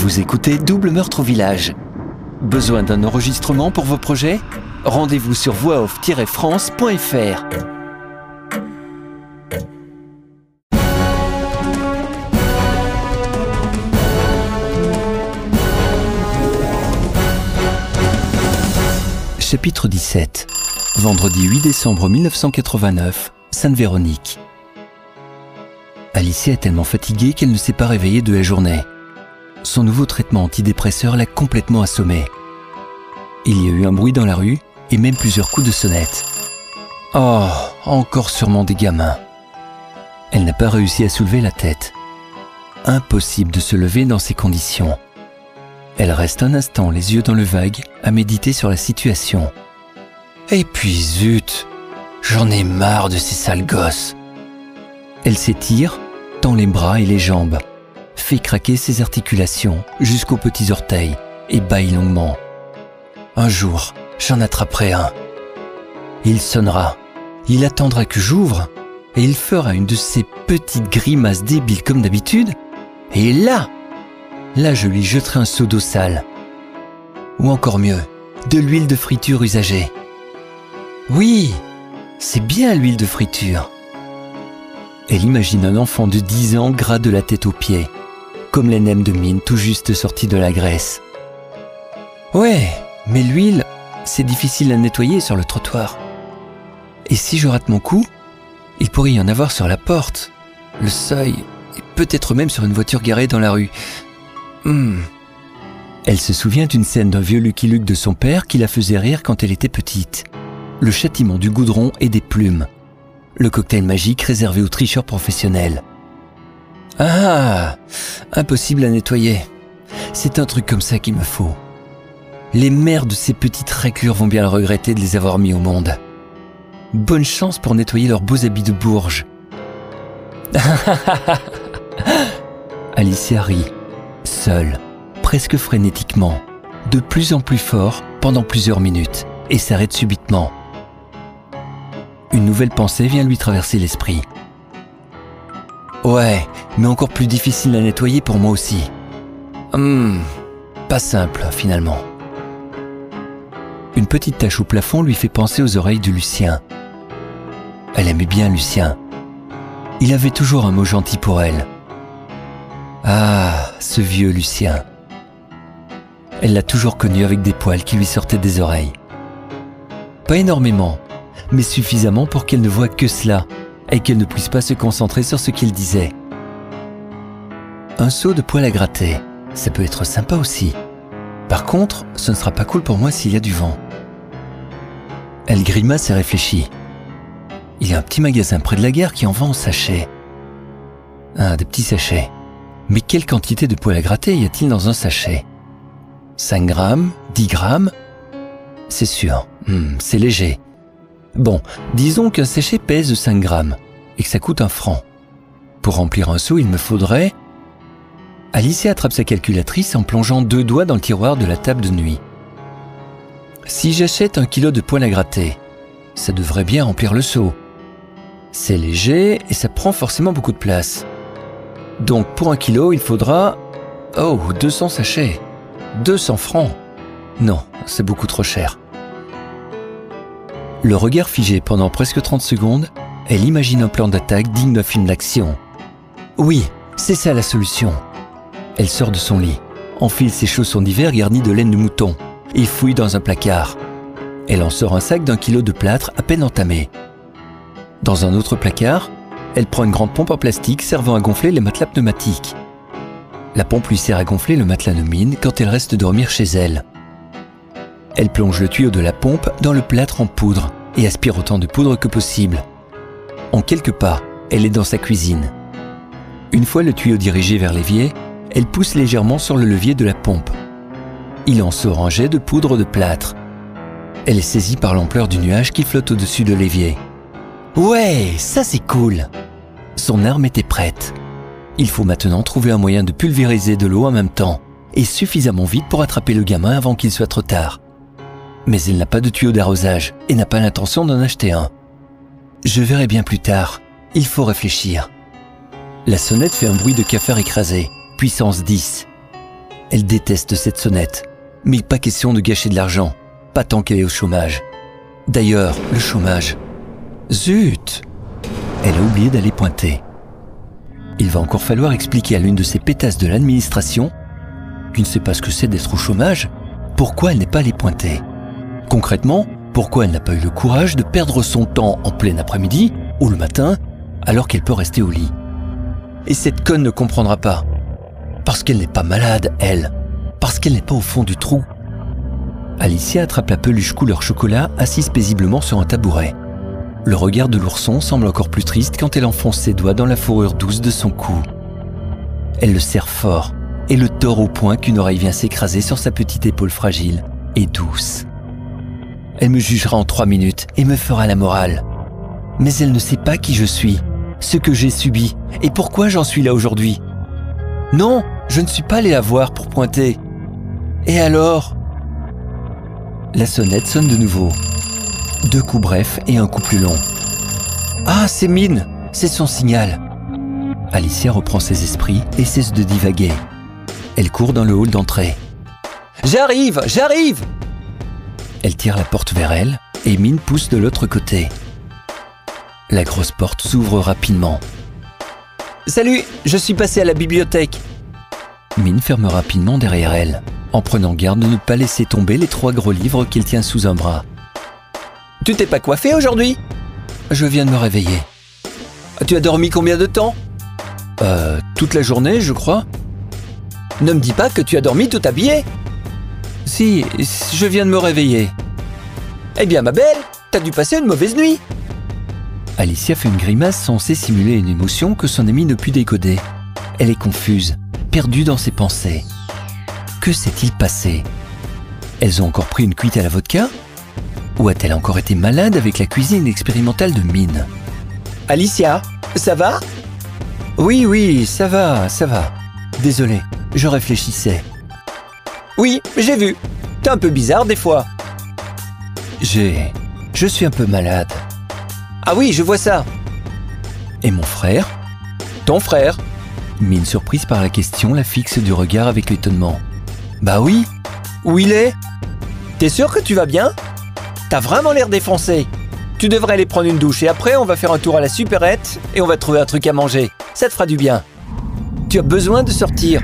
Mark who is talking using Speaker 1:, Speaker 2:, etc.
Speaker 1: Vous écoutez Double Meurtre au Village. Besoin d'un enregistrement pour vos projets? Rendez-vous sur voixoff-france.fr. Chapitre 17 Vendredi 8 décembre 1989, Sainte-Véronique. Alicia est tellement fatiguée qu'elle ne s'est pas réveillée de la journée. Son nouveau traitement antidépresseur l'a complètement assommée. Il y a eu un bruit dans la rue et même plusieurs coups de sonnette. Oh, encore sûrement des gamins. Elle n'a pas réussi à soulever la tête. Impossible de se lever dans ces conditions. Elle reste un instant les yeux dans le vague à méditer sur la situation. Et puis zut, j'en ai marre de ces sales gosses. Elle s'étire, tend les bras et les jambes, craquer ses articulations jusqu'aux petits orteils et baille longuement. Un jour, j'en attraperai un. Il sonnera, il attendra que j'ouvre, et il fera une de ces petites grimaces débiles comme d'habitude, et là, là je lui jeterai un seau d'eau sale. Ou encore mieux, de l'huile de friture usagée. Oui, c'est bien l'huile de friture. Elle imagine un enfant de 10 ans gras de la tête aux pieds, comme les nems de mine tout juste sortis de la graisse. Ouais, mais l'huile, c'est difficile à nettoyer sur le trottoir. Et si je rate mon coup, il pourrait y en avoir sur la porte, le seuil, et peut-être même sur une voiture garée dans la rue. Hmm. Elle se souvient d'une scène d'un vieux Lucky Luke de son père qui la faisait rire quand elle était petite. Le châtiment du goudron et des plumes. Le cocktail magique réservé aux tricheurs professionnels. Ah Impossible à nettoyer. C'est un truc comme ça qu'il me faut. Les mères de ces petites raclures vont bien le regretter de les avoir mis au monde. Bonne chance pour nettoyer leurs beaux habits de bourge. Alicia rit, seule, presque frénétiquement, de plus en plus fort pendant plusieurs minutes, et s'arrête subitement. Une nouvelle pensée vient lui traverser l'esprit. Ouais, mais encore plus difficile à nettoyer pour moi aussi. Hum, pas simple finalement. Une petite tache au plafond lui fait penser aux oreilles de Lucien. Elle aimait bien Lucien. Il avait toujours un mot gentil pour elle. Ah, ce vieux Lucien. Elle l'a toujours connu avec des poils qui lui sortaient des oreilles. Pas énormément, mais suffisamment pour qu'elle ne voie que cela et qu'elle ne puisse pas se concentrer sur ce qu'il disait. Un seau de poils à gratter, ça peut être sympa aussi. Par contre, ce ne sera pas cool pour moi s'il y a du vent. Elle grimace et réfléchit. Il y a un petit magasin près de la gare qui en vend en sachets. Ah, des petits sachets. Mais quelle quantité de poils à gratter y a-t-il dans un sachet? 5 grammes? 10 grammes? C'est sûr, hmm, c'est léger. Bon, disons qu'un sachet pèse 5 grammes et que ça coûte un franc. Pour remplir un seau, il me faudrait Alicia attrape sa calculatrice en plongeant deux doigts dans le tiroir de la table de nuit. Si j'achète un kilo de poils à gratter, ça devrait bien remplir le seau. C'est léger et ça prend forcément beaucoup de place. Donc pour un kilo, il faudra... Oh, 200 sachets. 200 francs. Non, c'est beaucoup trop cher. Le regard figé pendant presque 30 secondes, elle imagine un plan d'attaque digne d'un film d'action. Oui, c'est ça la solution. Elle sort de son lit, enfile ses chaussons d'hiver garnis de laine de mouton et fouille dans un placard. Elle en sort un sac d'un kilo de plâtre à peine entamé. Dans un autre placard, elle prend une grande pompe en plastique servant à gonfler les matelas pneumatiques. La pompe lui sert à gonfler le matelas de mine quand elle reste dormir chez elle. Elle plonge le tuyau de la pompe dans le plâtre en poudre et aspire autant de poudre que possible. En quelques pas, elle est dans sa cuisine. Une fois le tuyau dirigé vers l'évier, elle pousse légèrement sur le levier de la pompe. Il en sort un jet de poudre de plâtre. Elle est saisie par l'ampleur du nuage qui flotte au-dessus de l'évier. Ouais, ça c'est cool Son arme était prête. Il faut maintenant trouver un moyen de pulvériser de l'eau en même temps, et suffisamment vite pour attraper le gamin avant qu'il soit trop tard. Mais elle n'a pas de tuyau d'arrosage et n'a pas l'intention d'en acheter un. Je verrai bien plus tard. Il faut réfléchir. La sonnette fait un bruit de cafard écrasé puissance 10. Elle déteste cette sonnette. Mais pas question de gâcher de l'argent, pas tant qu'elle est au chômage. D'ailleurs, le chômage. Zut Elle a oublié d'aller pointer. Il va encore falloir expliquer à l'une de ces pétasses de l'administration, qui ne sait pas ce que c'est d'être au chômage, pourquoi elle n'est pas allée pointer. Concrètement, pourquoi elle n'a pas eu le courage de perdre son temps en plein après-midi ou le matin, alors qu'elle peut rester au lit? Et cette conne ne comprendra pas. Parce qu'elle n'est pas malade, elle. Parce qu'elle n'est pas au fond du trou. Alicia attrape la peluche couleur chocolat assise paisiblement sur un tabouret. Le regard de l'ourson semble encore plus triste quand elle enfonce ses doigts dans la fourrure douce de son cou. Elle le serre fort et le tord au point qu'une oreille vient s'écraser sur sa petite épaule fragile et douce. Elle me jugera en trois minutes et me fera la morale. Mais elle ne sait pas qui je suis, ce que j'ai subi et pourquoi j'en suis là aujourd'hui. Non, je ne suis pas allé la voir pour pointer. Et alors? La sonnette sonne de nouveau. Deux coups brefs et un coup plus long. Ah, c'est Mine C'est son signal Alicia reprend ses esprits et cesse de divaguer. Elle court dans le hall d'entrée. J'arrive J'arrive Elle tire la porte vers elle et Mine pousse de l'autre côté. La grosse porte s'ouvre rapidement. Salut, je suis passé à la bibliothèque. Mine ferme rapidement derrière elle, en prenant garde de ne pas laisser tomber les trois gros livres qu'il tient sous un bras. Tu t'es pas coiffé aujourd'hui? Je viens de me réveiller. Tu as dormi combien de temps? Euh, toute la journée, je crois. Ne me dis pas que tu as dormi tout habillé Si, je viens de me réveiller. Eh bien, ma belle, t'as dû passer une mauvaise nuit. Alicia fait une grimace censée simuler une émotion que son amie ne put décoder. Elle est confuse, perdue dans ses pensées. Que s'est-il passé? Elles ont encore pris une cuite à la vodka? Ou a-t-elle encore été malade avec la cuisine expérimentale de Mine? Alicia, ça va? Oui, oui, ça va, ça va. Désolé, je réfléchissais. Oui, j'ai vu. T'es un peu bizarre des fois. J'ai... Je suis un peu malade. Ah oui, je vois ça. Et mon frère? Ton frère Mine surprise par la question la fixe du regard avec étonnement. Bah oui. Où il est? T'es sûr que tu vas bien? T'as vraiment l'air défoncé. Tu devrais aller prendre une douche et après on va faire un tour à la supérette et on va trouver un truc à manger. Ça te fera du bien. Tu as besoin de sortir.